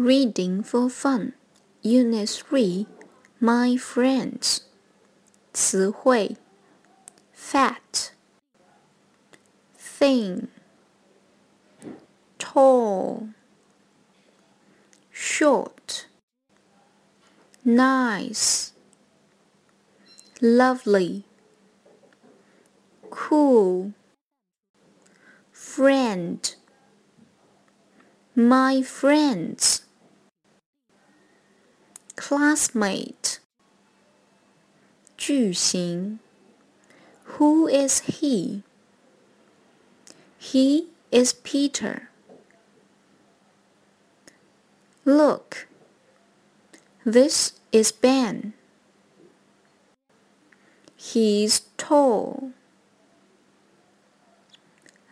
Reading for Fun, Unit 3, My Friends. 词汇。Fat, Thin, Tall, Short, Nice, Lovely, Cool, Friend, My friends classmate 句型 Who is he? He is Peter. Look, this is Ben. He's tall.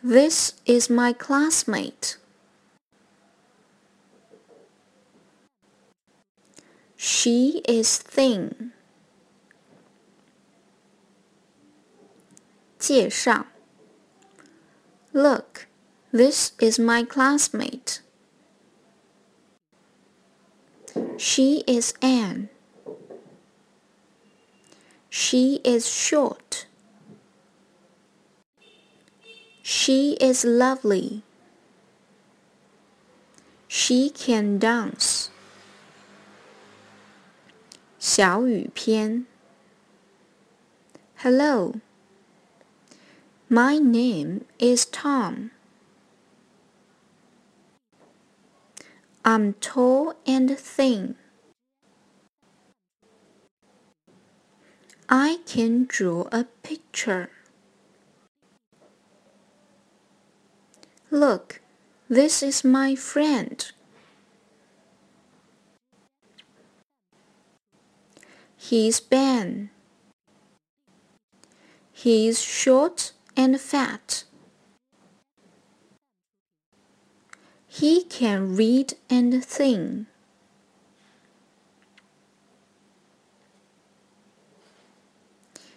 This is my classmate. She is thin. 介绍 Look, this is my classmate. She is Anne. She is short. She is lovely. She can dance. 小语篇 Hello, my name is Tom. I'm tall and thin. I can draw a picture. Look, this is my friend. He's Ben. He's short and fat. He can read and sing.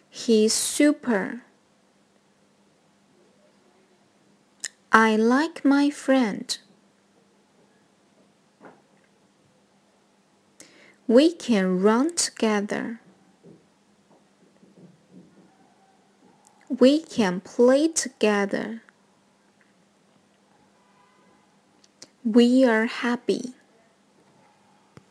He's super. I like my friend. We can run together. We can play together. We are happy.